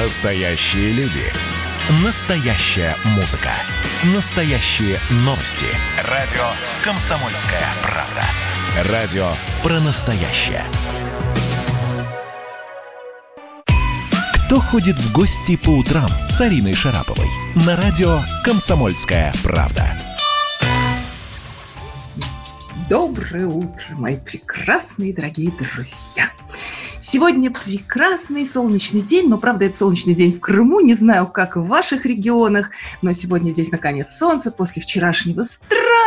Настоящие люди. Настоящая музыка. Настоящие новости. Радио «Комсомольская правда». Радио про настоящее. Кто ходит в гости по утрам с Ариной Шараповой? На радио «Комсомольская правда». Доброе утро, мои прекрасные дорогие друзья! Сегодня прекрасный солнечный день, но, правда, это солнечный день в Крыму, не знаю, как в ваших регионах, но сегодня здесь, наконец, солнце после вчерашнего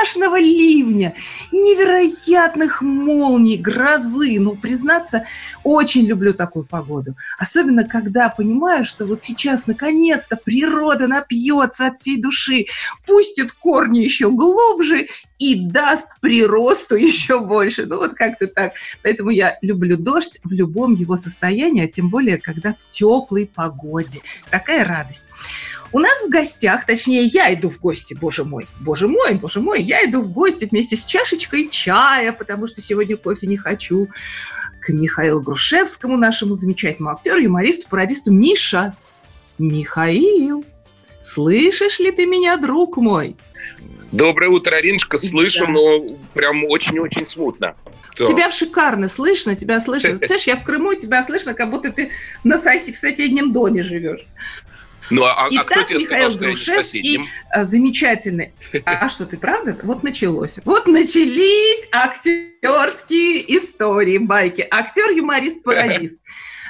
страшного ливня, невероятных молний, грозы. Ну, признаться, очень люблю такую погоду. Особенно, когда понимаю, что вот сейчас, наконец-то, природа напьется от всей души, пустит корни еще глубже и даст приросту еще больше. Ну, вот как-то так. Поэтому я люблю дождь в любом его состоянии, а тем более, когда в теплой погоде. Такая радость. У нас в гостях, точнее, я иду в гости, боже мой, боже мой, боже мой, я иду в гости вместе с чашечкой чая, потому что сегодня кофе не хочу, к Михаилу Грушевскому, нашему замечательному актеру, юмористу, пародисту Миша. Михаил, слышишь ли ты меня, друг мой? Доброе утро, Аринушка. Слышу, да. но прям очень-очень смутно. Кто? Тебя шикарно слышно, тебя слышно. Представляешь, я в Крыму, тебя слышно, как будто ты на сос- в соседнем доме живешь. Ну, а, Итак, а кто тебе Михаил сказал, Грушевский, э, замечательный. А, а что, ты правда? Вот началось. Вот начались актерские истории, байки. Актер, юморист, пародист.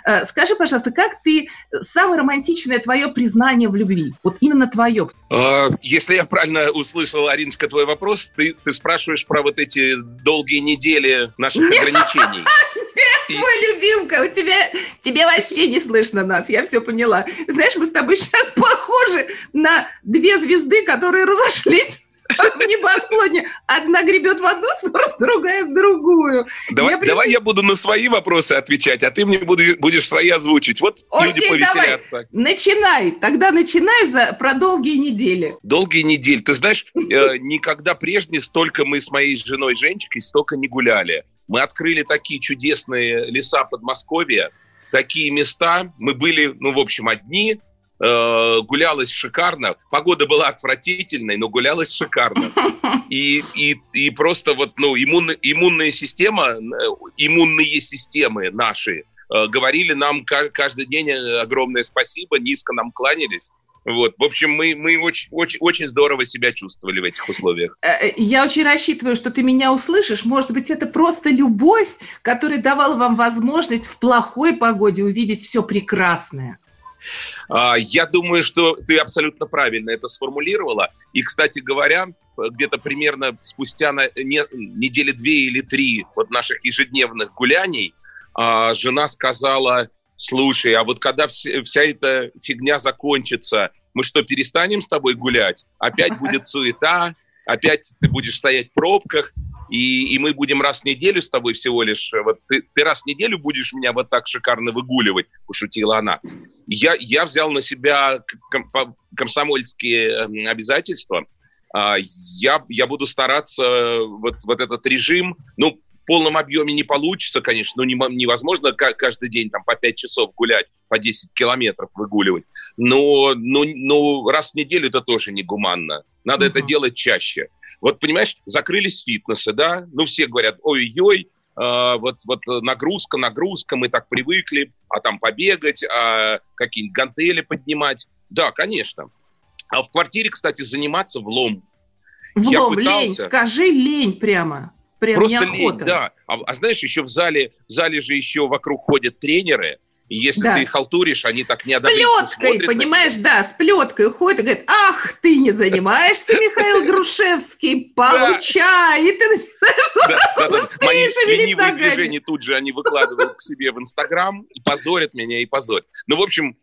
Э, скажи, пожалуйста, как ты, самое романтичное твое признание в любви? Вот именно твое. А, если я правильно услышал, Ариночка, твой вопрос, ты, ты спрашиваешь про вот эти долгие недели наших ограничений. Мой любимка, у тебя, тебе вообще не слышно нас, я все поняла. Знаешь, мы с тобой сейчас похожи на две звезды, которые разошлись в небосклоне. Одна гребет в одну сторону, другая в другую. Давай я, прям... давай я буду на свои вопросы отвечать, а ты мне будешь, будешь свои озвучить. Вот Окей, люди повеселятся. Давай. Начинай. Тогда начинай за, про долгие недели. Долгие недели. Ты знаешь, э, никогда прежде столько мы с моей женой Женечкой столько не гуляли. Мы открыли такие чудесные леса Подмосковья, такие места. Мы были, ну, в общем, одни, э, гулялось шикарно. Погода была отвратительной, но гулялось шикарно. И, и, и просто вот, ну, иммун, иммунная система, э, иммунные системы наши э, говорили нам каждый день огромное спасибо, низко нам кланялись. Вот. В общем, мы, мы очень, очень, очень здорово себя чувствовали в этих условиях. Э, э, я очень рассчитываю, что ты меня услышишь. Может быть, это просто любовь, которая давала вам возможность в плохой погоде увидеть все прекрасное. А, я думаю, что ты абсолютно правильно это сформулировала. И, кстати говоря, где-то примерно спустя на, не, недели две или три вот наших ежедневных гуляний а, жена сказала, слушай, а вот когда вся, вся эта фигня закончится, мы что, перестанем с тобой гулять? Опять будет суета, опять ты будешь стоять в пробках, и, и мы будем раз в неделю с тобой всего лишь, вот ты, ты раз в неделю будешь меня вот так шикарно выгуливать, пошутила она. Я, я взял на себя ком, комсомольские эм, обязательства, а, я, я буду стараться вот, вот этот режим, ну, в полном объеме не получится, конечно, ну, невозможно каждый день там по 5 часов гулять, по 10 километров выгуливать, но, но, но раз в неделю это тоже негуманно. Надо uh-huh. это делать чаще. Вот, понимаешь, закрылись фитнесы, да, ну, все говорят, ой-ой, Uh, вот, вот нагрузка, нагрузка, мы так привыкли, а там побегать, а какие-нибудь гантели поднимать. Да, конечно. А в квартире, кстати, заниматься влом. Влом, пытался... лень, скажи лень прямо. Прям Просто неохота. лень, да. А, а знаешь, еще в зале, в зале же еще вокруг ходят тренеры, и если да. ты халтуришь, они так неодобрительно С плеткой, понимаешь, да, с плеткой ходит и говорит, ах, ты не занимаешься, Михаил Грушевский, получай. И ты Мои ленивые движения тут же они выкладывают к себе в Инстаграм и позорят меня, и позорят. Ну, в общем,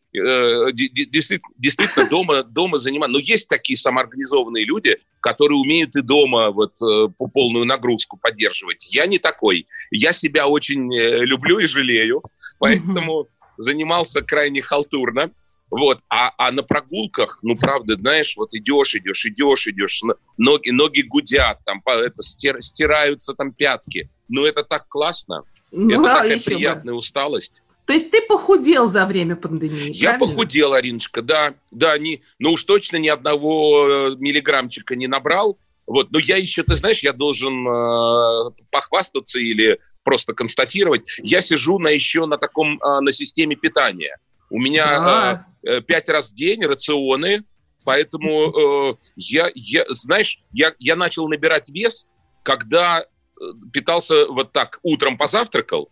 действительно, дома, дома заниматься. Но есть такие самоорганизованные люди, которые умеют и дома вот э, по полную нагрузку поддерживать. Я не такой. Я себя очень э, люблю и жалею, поэтому занимался крайне халтурно. Вот, а, а на прогулках, ну, правда, знаешь, вот идешь, идешь, идешь, идешь, ноги, ноги гудят, там, это, стир, стираются там пятки. Ну, это так классно. Ну, это такая приятная бы. усталость. То есть ты похудел за время пандемии, Я правильно? похудел, Ариночка, да. Да, не, ну уж точно ни одного э, миллиграммчика не набрал. Вот, но я еще, ты знаешь, я должен э, похвастаться или просто констатировать. Я сижу на еще на таком, э, на системе питания. У меня да. э, э пять раз в день рационы, поэтому э, я, я, знаешь, я, я начал набирать вес, когда э, питался вот так, утром позавтракал,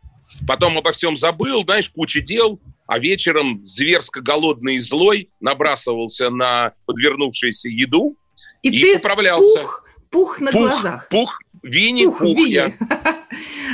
потом обо всем забыл, знаешь, куча дел, а вечером зверско голодный и злой набрасывался на подвернувшуюся еду и, и ты поправлялся. Пух, пух на пух, глазах. Пух, Винни, пух, пух Винни. я.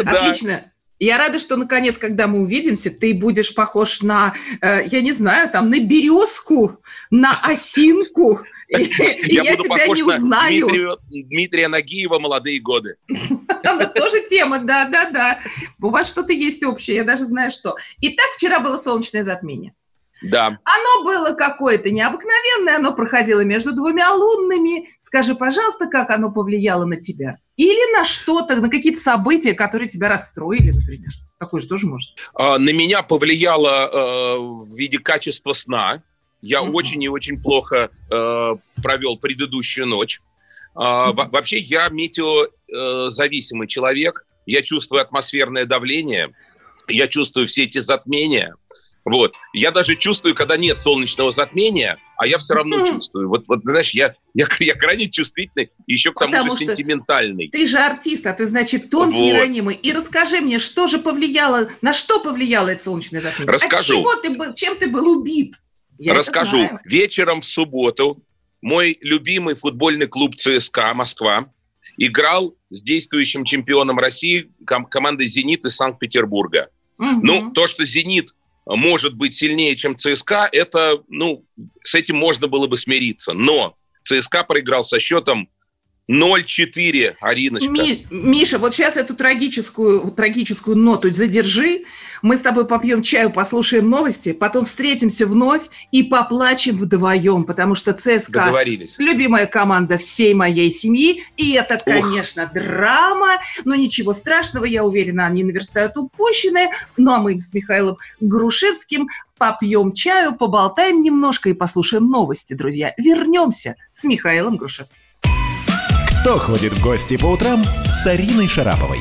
Отлично. Я рада, что наконец, когда мы увидимся, ты будешь похож на, э, я не знаю, там, на березку, на осинку. Я буду похож на Дмитрия Нагиева «Молодые годы». Она тоже тема, да-да-да. У вас что-то есть общее, я даже знаю что. Итак, вчера было солнечное затмение. Да. Оно было какое-то необыкновенное, оно проходило между двумя лунными. Скажи, пожалуйста, как оно повлияло на тебя? Или на что-то, на какие-то события, которые тебя расстроили, например? Такое же тоже может. А, на меня повлияло э, в виде качества сна. Я угу. очень и очень плохо э, провел предыдущую ночь. Э, вообще я метеозависимый человек. Я чувствую атмосферное давление. Я чувствую все эти затмения. Вот. Я даже чувствую, когда нет солнечного затмения, а я все равно чувствую. Вот, вот знаешь, я, я, я крайне чувствительный, еще к тому Потому же сентиментальный. Ты же артист, а ты, значит, тонкий вот. и ранимый. И расскажи мне, что же повлияло, на что повлияло это солнечное затмение? Расскажу. От чего ты был, чем ты был убит? Я Расскажу. Вечером в субботу мой любимый футбольный клуб ЦСКА Москва играл с действующим чемпионом России ком- командой «Зенит» из Санкт-Петербурга. Угу. Ну, то, что «Зенит» может быть сильнее, чем ЦСКА, это, ну, с этим можно было бы смириться. Но ЦСКА проиграл со счетом 0-4, Ариночка. Ми, Миша, вот сейчас эту трагическую, трагическую ноту задержи. Мы с тобой попьем чаю, послушаем новости, потом встретимся вновь и поплачем вдвоем, потому что ЦСКА – любимая команда всей моей семьи. И это, конечно, Ух. драма, но ничего страшного, я уверена, они наверстают упущенное. Ну, а мы с Михаилом Грушевским попьем чаю, поболтаем немножко и послушаем новости, друзья. Вернемся с Михаилом Грушевским. Кто ходит в гости по утрам с Ариной Шараповой?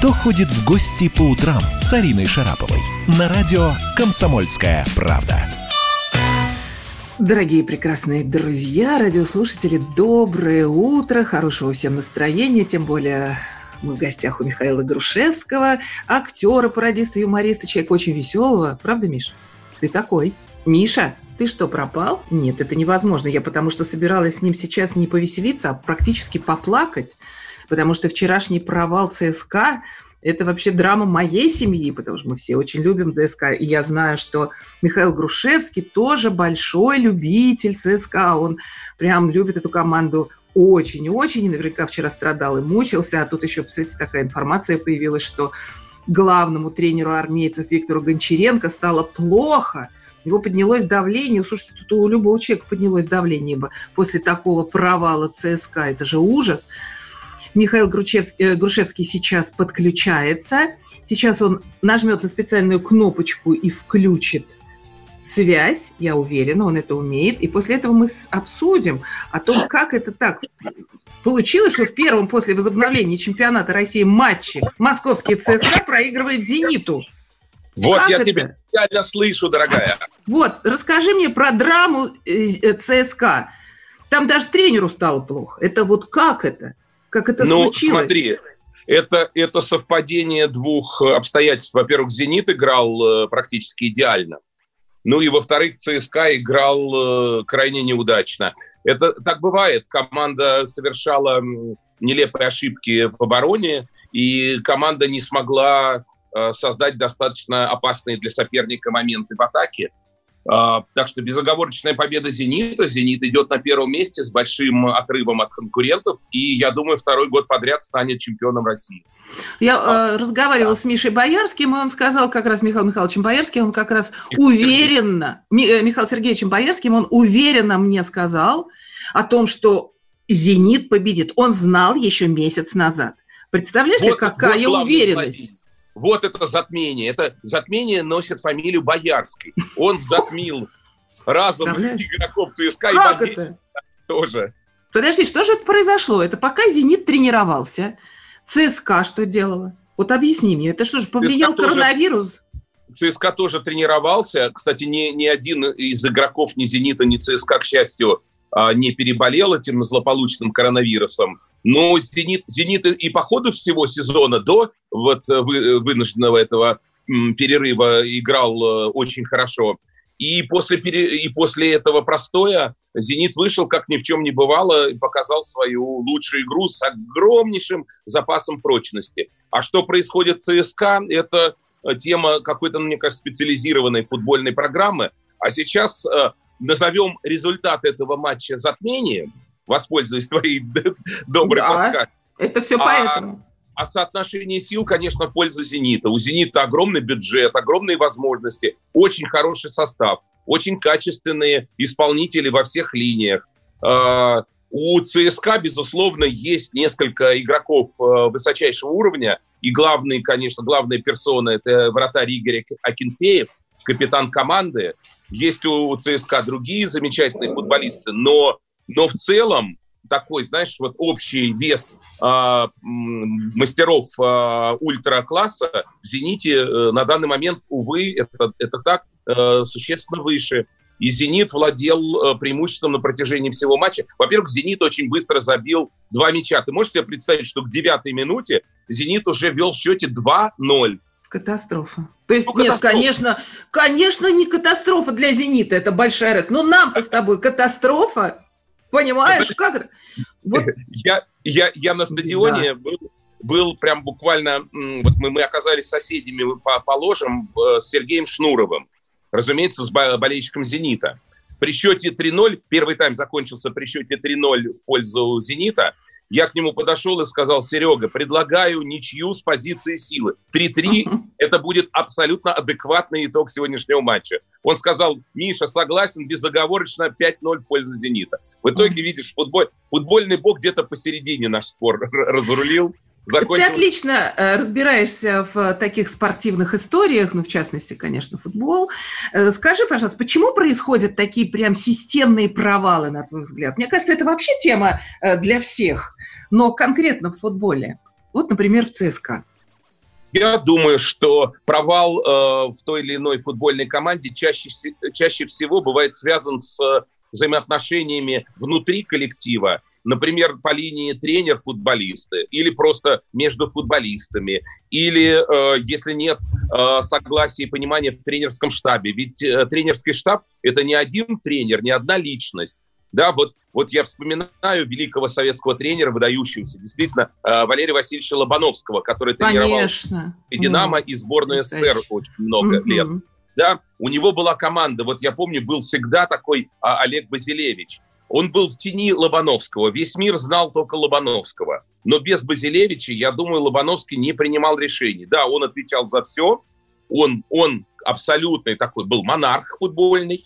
Кто ходит в гости по утрам с Ариной Шараповой? На радио «Комсомольская правда». Дорогие прекрасные друзья, радиослушатели, доброе утро, хорошего всем настроения, тем более мы в гостях у Михаила Грушевского, актера, пародиста, юмориста, человека очень веселого. Правда, Миша? Ты такой. Миша, ты что, пропал? Нет, это невозможно. Я потому что собиралась с ним сейчас не повеселиться, а практически поплакать, потому что вчерашний провал ЦСКА – это вообще драма моей семьи, потому что мы все очень любим ЦСКА. И я знаю, что Михаил Грушевский тоже большой любитель ЦСКА. Он прям любит эту команду очень-очень. И наверняка вчера страдал и мучился. А тут еще, кстати, такая информация появилась, что главному тренеру армейцев Виктору Гончаренко стало плохо. Его поднялось давление. Слушайте, тут у любого человека поднялось давление бы после такого провала ЦСКА. Это же ужас. Михаил Грушевский, э, Грушевский сейчас подключается. Сейчас он нажмет на специальную кнопочку и включит связь, я уверена, он это умеет. И после этого мы обсудим о том, как это так получилось, что в первом после возобновления чемпионата России матче московский ЦСКА проигрывает «Зениту». Вот как я это? тебя реально слышу, дорогая. Вот, расскажи мне про драму э, ЦСКА. Там даже тренеру стало плохо. Это вот как это? Как это ну, случилось? смотри, это, это совпадение двух обстоятельств. Во-первых, «Зенит» играл э, практически идеально. Ну и, во-вторых, ЦСКА играл э, крайне неудачно. Это так бывает. Команда совершала нелепые ошибки в обороне, и команда не смогла э, создать достаточно опасные для соперника моменты в атаке. А, так что безоговорочная победа «Зенита». «Зенит» идет на первом месте с большим отрывом от конкурентов. И, я думаю, второй год подряд станет чемпионом России. Я э, разговаривала да. с Мишей Боярским, и он сказал как раз, Михаил Михайловичем Боярским, он как раз Михаил уверенно, Сергеевич. Михаил Сергеевичем Боярским, он уверенно мне сказал о том, что «Зенит» победит. Он знал еще месяц назад. Представляешь, вот, какая вот уверенность? Вот это затмение. Это затмение носит фамилию Боярской. Он затмил разум игроков ЦСКА как и это? тоже. Подожди, что же это произошло? Это пока «Зенит» тренировался, ЦСКА что делала? Вот объясни мне, это что же, повлиял ЦСКА коронавирус? Тоже, ЦСКА тоже тренировался. Кстати, ни, ни один из игроков ни «Зенита», ни ЦСКА, к счастью, а, не переболел этим злополучным коронавирусом. Но «Зенит», «Зенит» и по ходу всего сезона до вот э, вы, вынужденного этого перерыва играл э, очень хорошо. И после, и после этого простоя «Зенит» вышел, как ни в чем не бывало, и показал свою лучшую игру с огромнейшим запасом прочности. А что происходит в ЦСКА, это э, тема какой-то, мне кажется, специализированной футбольной программы. А сейчас э, назовем результат этого матча затмением – воспользуюсь твоей доброй да, подсказкой. Это все а, поэтому. А соотношение сил, конечно, в пользу «Зенита». У «Зенита» огромный бюджет, огромные возможности, очень хороший состав, очень качественные исполнители во всех линиях. А, у ЦСКА, безусловно, есть несколько игроков а, высочайшего уровня, и главный, конечно, главная персона – это вратарь Игорь Акинфеев, капитан команды. Есть у ЦСКА другие замечательные футболисты, но но в целом такой, знаешь, вот общий вес э, мастеров э, ультра-класса в «Зените» э, на данный момент, увы, это, это так, э, существенно выше. И «Зенит» владел э, преимуществом на протяжении всего матча. Во-первых, «Зенит» очень быстро забил два мяча. Ты можешь себе представить, что к девятой минуте «Зенит» уже вел в счете 2-0. Катастрофа. То есть, ну, нет, катастрофа. конечно, конечно, не катастрофа для «Зенита», это большая раз. Но нам-то с тобой катастрофа Понимаешь, как Вот. Я, я, я на стадионе да. был, был прям буквально... Вот мы, мы оказались соседями по, по ложам э, с Сергеем Шнуровым. Разумеется, с болельщиком «Зенита». При счете 3-0, первый тайм закончился при счете 3-0 в пользу «Зенита», я к нему подошел и сказал, Серега, предлагаю ничью с позиции силы. 3-3 – это будет абсолютно адекватный итог сегодняшнего матча. Он сказал, Миша, согласен, безоговорочно 5-0 в пользу «Зенита». В итоге, видишь, футболь, футбольный бог где-то посередине наш спор разрулил. Закончил... Ты отлично э, разбираешься в таких спортивных историях, ну, в частности, конечно, футбол. Э, скажи, пожалуйста, почему происходят такие прям системные провалы, на твой взгляд? Мне кажется, это вообще тема э, для всех, но конкретно в футболе. Вот, например, в ЦСКА. Я думаю, что провал э, в той или иной футбольной команде чаще, чаще всего бывает связан с взаимоотношениями внутри коллектива например, по линии тренер-футболисты, или просто между футболистами, или, э, если нет э, согласия и понимания в тренерском штабе. Ведь э, тренерский штаб – это не один тренер, не одна личность. Да, вот, вот я вспоминаю великого советского тренера, выдающегося, действительно, э, Валерия Васильевича Лобановского, который тренировал Конечно. и «Динамо», и сборную СССР очень много mm-hmm. лет. Да, у него была команда, вот я помню, был всегда такой а, Олег Базилевич – он был в тени Лобановского. Весь мир знал только Лобановского. Но без Базилевича, я думаю, Лобановский не принимал решений. Да, он отвечал за все. Он, он абсолютный такой был монарх футбольный.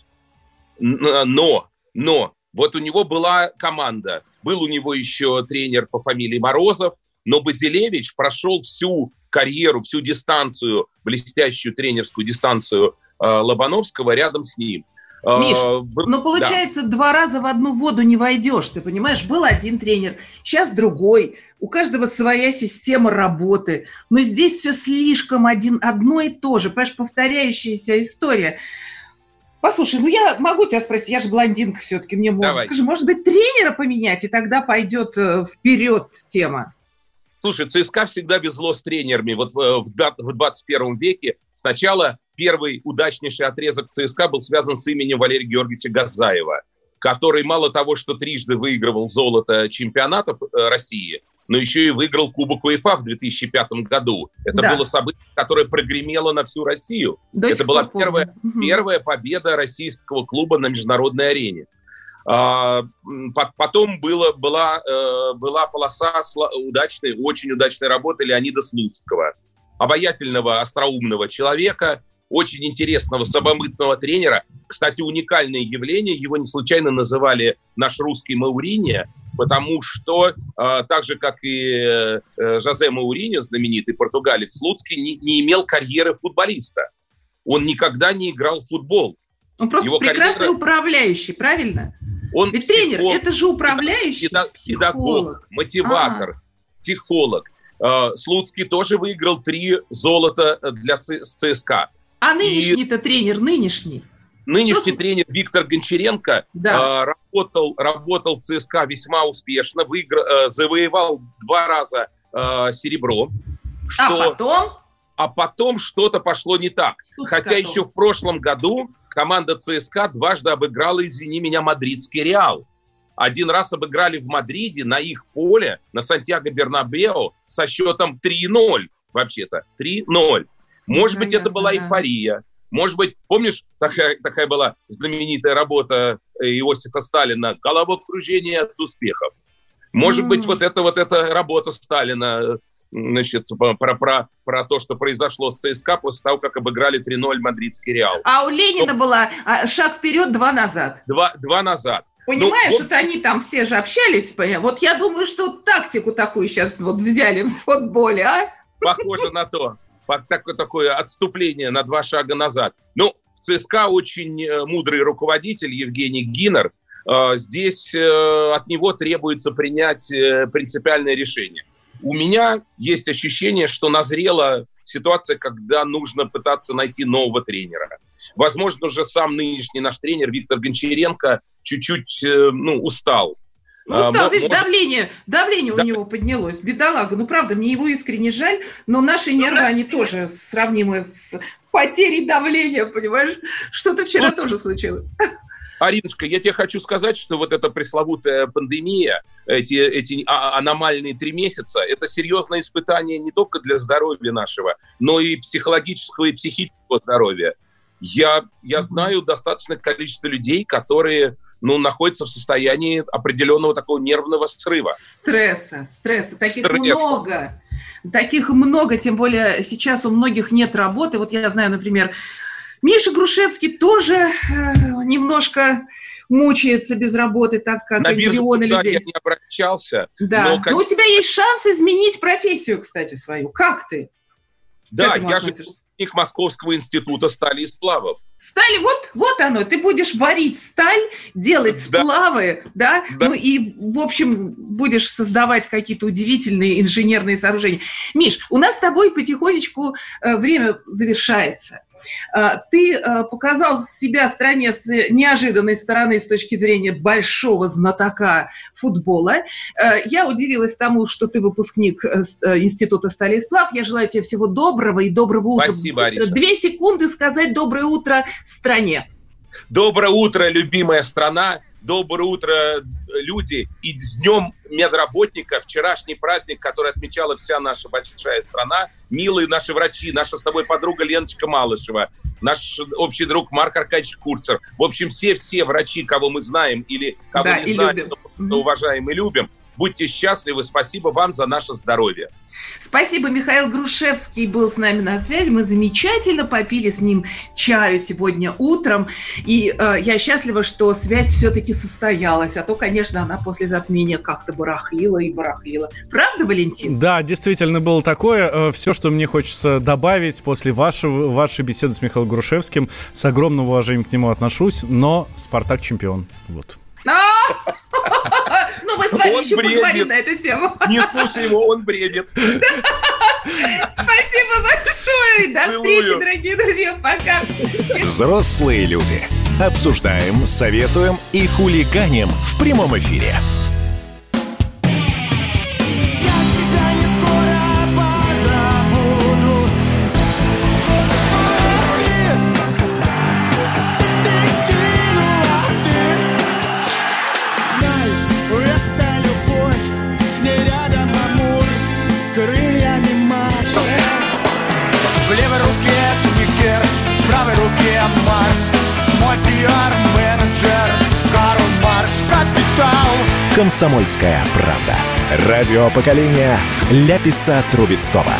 Но, но вот у него была команда. Был у него еще тренер по фамилии Морозов. Но Базилевич прошел всю карьеру, всю дистанцию, блестящую тренерскую дистанцию э, Лобановского рядом с ним. Миш, ну получается, да. два раза в одну воду не войдешь, ты понимаешь? Был один тренер, сейчас другой, у каждого своя система работы, но здесь все слишком один, одно и то же, понимаешь, повторяющаяся история. Послушай, ну я могу тебя спросить, я же блондинка все-таки, мне можно. Скажи, может быть, тренера поменять, и тогда пойдет э, вперед тема? Слушай, ЦСКА всегда везло с тренерами. Вот в, в 21 веке сначала первый удачнейший отрезок ЦСКА был связан с именем Валерия Георгиевича Газаева, который мало того, что трижды выигрывал золото чемпионатов э, России, но еще и выиграл Кубок УЕФА в 2005 году. Это да. было событие, которое прогремело на всю Россию. До Это была первая, первая победа российского клуба на международной арене. А, потом было, была, э, была полоса удачной, очень удачной работы Леонида Слуцкого, обаятельного, остроумного человека, очень интересного самомытного тренера. Кстати, уникальное явление, его не случайно называли наш русский Маурини, потому что, э, так же, как и э, Жозе Маурини, знаменитый португалец Слуцкий, не, не имел карьеры футболиста. Он никогда не играл в футбол. Он просто Его прекрасный карьера... управляющий, правильно? Он Ведь тренер, это же управляющий, педагог, психолог. мотиватор, а. психолог. Э, Слуцкий тоже выиграл три золота для ЦСКА. А нынешний-то тренер, нынешний? Нынешний Что? тренер Виктор Гончаренко да. э, работал, работал в ЦСКА весьма успешно, выиграл, э, завоевал два раза э, серебро. А что, а потом? А потом что-то пошло не так. Тут Хотя готов. еще в прошлом году команда ЦСКА дважды обыграла, извини меня, мадридский Реал. Один раз обыграли в Мадриде на их поле, на Сантьяго Бернабео, со счетом 3-0 вообще-то. 3-0. Может быть, это была эйфория. Может быть, помнишь, такая, такая была знаменитая работа э, Иосифа Сталина «Головокружение от успехов». Может mm. быть, вот эта вот эта работа Сталина, значит, про, про, про то, что произошло с ЦСКА после того, как обыграли 3-0 мадридский Реал. А у Ленина то... была а, шаг вперед, два назад. Два, два назад. Понимаешь, ну, вот... это они там все же общались. Вот я думаю, что тактику такую сейчас вот взяли в футболе, а? Похоже на то такое, такое отступление на два шага назад. Ну, в ЦСКА очень э, мудрый руководитель Евгений Гиннер. Э, здесь э, от него требуется принять принципиальное решение. У меня есть ощущение, что назрела ситуация, когда нужно пытаться найти нового тренера. Возможно, уже сам нынешний наш тренер Виктор Гончаренко чуть-чуть ну, устал ну, а, стал, видишь, может... давление, давление да. у него поднялось, бедолага. Ну, правда, мне его искренне жаль, но наши ну, нервы, они тоже сравнимы с потерей давления, понимаешь? Что-то вчера ну, тоже случилось. Аринушка, я тебе хочу сказать, что вот эта пресловутая пандемия, эти, эти а, аномальные три месяца, это серьезное испытание не только для здоровья нашего, но и психологического и психического здоровья. Я, я знаю достаточное количество людей, которые ну, находятся в состоянии определенного такого нервного срыва. Стресса, стресса. Таких Стресс. много. Таких много, тем более сейчас у многих нет работы. Вот я знаю, например, Миша Грушевский тоже э, немножко мучается без работы, так как На миллионы людей. я не обращался. Да, но, как... но у тебя есть шанс изменить профессию, кстати, свою. Как ты? Да, я же выпускник Московского института стали и сплавов. Стали, вот, вот оно, ты будешь варить сталь, делать сплавы, да, да? ну и, в общем, будешь создавать какие-то удивительные инженерные сооружения. Миш, у нас с тобой потихонечку э, время завершается. А, ты а, показал себя стране с неожиданной стороны с точки зрения большого знатока футбола. А, я удивилась тому, что ты выпускник э, э, Института стали и сплав. Я желаю тебе всего доброго и доброго утра. Спасибо, Ариша. Две секунды сказать доброе утро стране. Доброе утро, любимая страна. Доброе утро, люди. И с Днем медработника, вчерашний праздник, который отмечала вся наша большая страна. Милые наши врачи, наша с тобой подруга Леночка Малышева, наш общий друг Марк Аркадьевич Курцер. В общем, все-все врачи, кого мы знаем или кого да, не знаем, любим. но уважаем и любим – Будьте счастливы. Спасибо вам за наше здоровье. Спасибо. Михаил Грушевский был с нами на связи. Мы замечательно попили с ним чаю сегодня утром. И э, я счастлива, что связь все-таки состоялась. А то, конечно, она после затмения как-то барахлила и барахлила. Правда, Валентин? Да, действительно было такое. Э, Все, что мне хочется добавить после вашего, вашей беседы с Михаилом Грушевским, с огромным уважением к нему отношусь, но «Спартак» чемпион. Вот. Ну, мы с вами еще поговорим на эту тему. Не слушай его, он бредит. Спасибо большое. До встречи, дорогие друзья. Пока. Взрослые люди. Обсуждаем, советуем и хулиганим в прямом эфире. «Комсомольская правда». Радио поколения Ляписа Трубецкого.